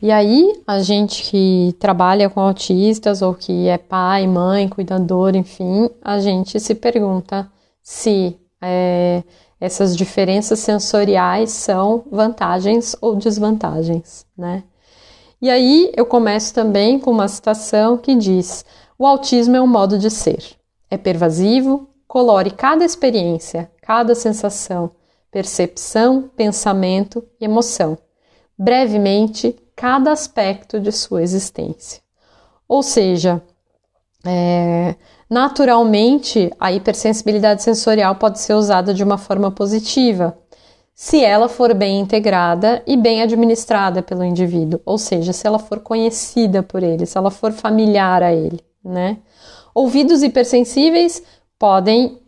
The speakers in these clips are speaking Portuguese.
E aí, a gente que trabalha com autistas ou que é pai, mãe, cuidador, enfim, a gente se pergunta se é, essas diferenças sensoriais são vantagens ou desvantagens, né? E aí eu começo também com uma citação que diz: o autismo é um modo de ser, é pervasivo, colore cada experiência, cada sensação, percepção, pensamento e emoção, brevemente cada aspecto de sua existência. Ou seja, é, naturalmente a hipersensibilidade sensorial pode ser usada de uma forma positiva, se ela for bem integrada e bem administrada pelo indivíduo, ou seja, se ela for conhecida por ele, se ela for familiar a ele, né? Ouvidos hipersensíveis podem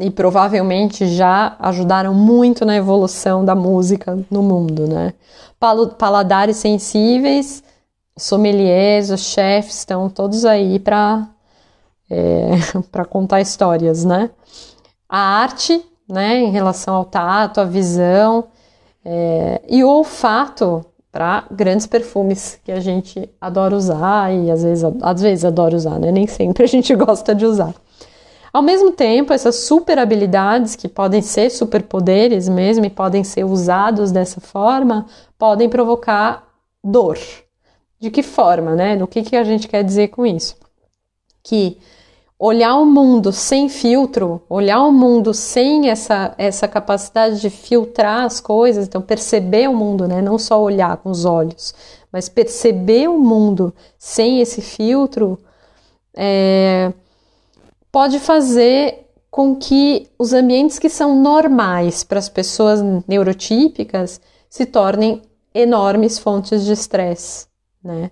e provavelmente já ajudaram muito na evolução da música no mundo, né? Paladares sensíveis, sommeliers, os chefs estão todos aí para é, para contar histórias, né? A arte, né, em relação ao tato, a visão é, e o olfato para grandes perfumes que a gente adora usar e às vezes, às vezes adora usar, né? Nem sempre a gente gosta de usar. Ao mesmo tempo, essas super habilidades, que podem ser superpoderes mesmo e podem ser usados dessa forma, podem provocar dor. De que forma, né? O que, que a gente quer dizer com isso? Que olhar o mundo sem filtro, olhar o mundo sem essa, essa capacidade de filtrar as coisas, então perceber o mundo, né? Não só olhar com os olhos, mas perceber o mundo sem esse filtro, é, pode fazer com que os ambientes que são normais para as pessoas neurotípicas se tornem enormes fontes de estresse, né?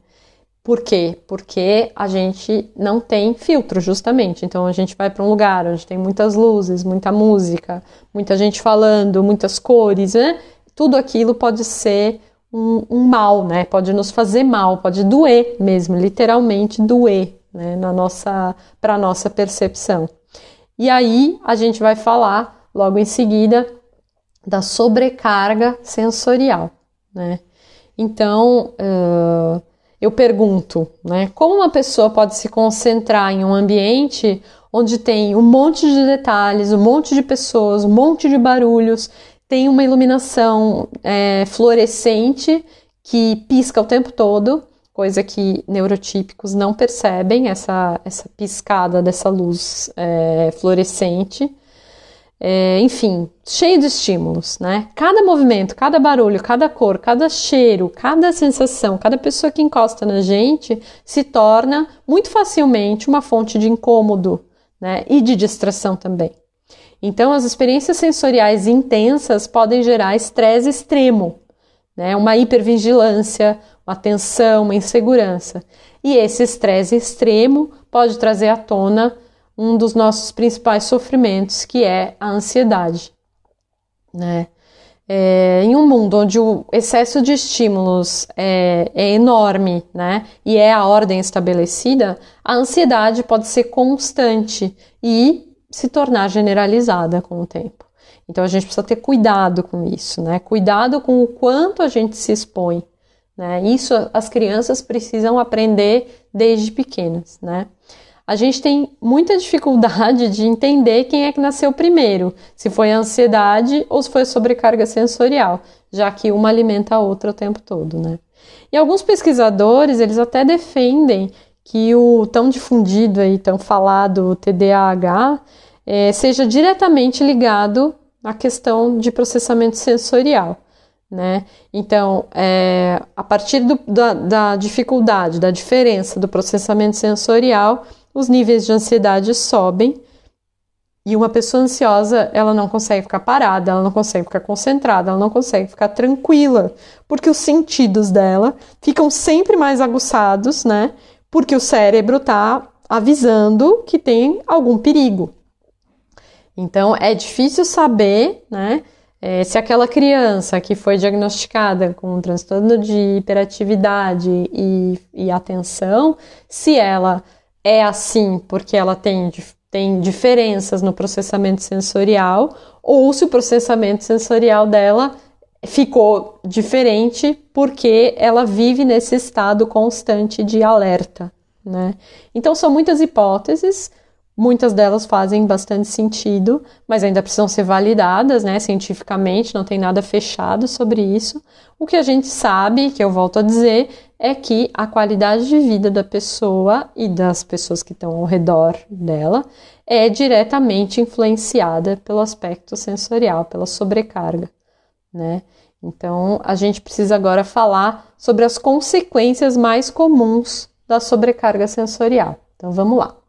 Por quê? Porque a gente não tem filtro, justamente. Então a gente vai para um lugar onde tem muitas luzes, muita música, muita gente falando, muitas cores, né? Tudo aquilo pode ser um, um mal, né? Pode nos fazer mal, pode doer mesmo, literalmente doer né, na nossa para nossa percepção. E aí a gente vai falar logo em seguida da sobrecarga sensorial, né? Então uh, eu pergunto, né, como uma pessoa pode se concentrar em um ambiente onde tem um monte de detalhes, um monte de pessoas, um monte de barulhos, tem uma iluminação é, fluorescente que pisca o tempo todo coisa que neurotípicos não percebem, essa, essa piscada dessa luz é, fluorescente. É, enfim, cheio de estímulos, né? Cada movimento, cada barulho, cada cor, cada cheiro, cada sensação, cada pessoa que encosta na gente se torna muito facilmente uma fonte de incômodo, né? E de distração também. Então, as experiências sensoriais intensas podem gerar estresse extremo, né? Uma hipervigilância, uma tensão, uma insegurança. E esse estresse extremo pode trazer à tona um dos nossos principais sofrimentos, que é a ansiedade. Né? É, em um mundo onde o excesso de estímulos é, é, enorme né, e é a ordem estabelecida, a ansiedade pode ser constante e se tornar generalizada com o tempo. Então a gente precisa ter cuidado com isso, né? Cuidado com o quanto a gente se expõe né? Isso as crianças precisam aprender desde pequenas. Né? A gente tem muita dificuldade de entender quem é que nasceu primeiro, se foi a ansiedade ou se foi a sobrecarga sensorial, já que uma alimenta a outra o tempo todo. Né? E alguns pesquisadores eles até defendem que o tão difundido e tão falado TDAH é, seja diretamente ligado à questão de processamento sensorial né? Então, é, a partir do, da, da, dificuldade, da diferença do processamento sensorial, os níveis de ansiedade sobem e uma pessoa ansiosa, ela não consegue ficar parada, ela não consegue ficar concentrada, ela não consegue ficar tranquila, porque os sentidos dela ficam sempre mais aguçados, né? Porque o cérebro está avisando que tem algum perigo. Então, é difícil saber, né? É, se aquela criança que foi diagnosticada com um transtorno de hiperatividade e, e atenção, se ela é assim porque ela tem, tem diferenças no processamento sensorial, ou se o processamento sensorial dela ficou diferente porque ela vive nesse estado constante de alerta, né? Então são muitas hipóteses, muitas delas fazem bastante sentido, mas ainda precisam ser validadas, né, cientificamente, não tem nada fechado sobre isso. O que a gente sabe, que eu volto a dizer, é que a qualidade de vida da pessoa e das pessoas que estão ao redor dela é diretamente influenciada pelo aspecto sensorial, pela sobrecarga, né? Então, a gente precisa agora falar sobre as consequências mais comuns da sobrecarga sensorial. Então, vamos lá.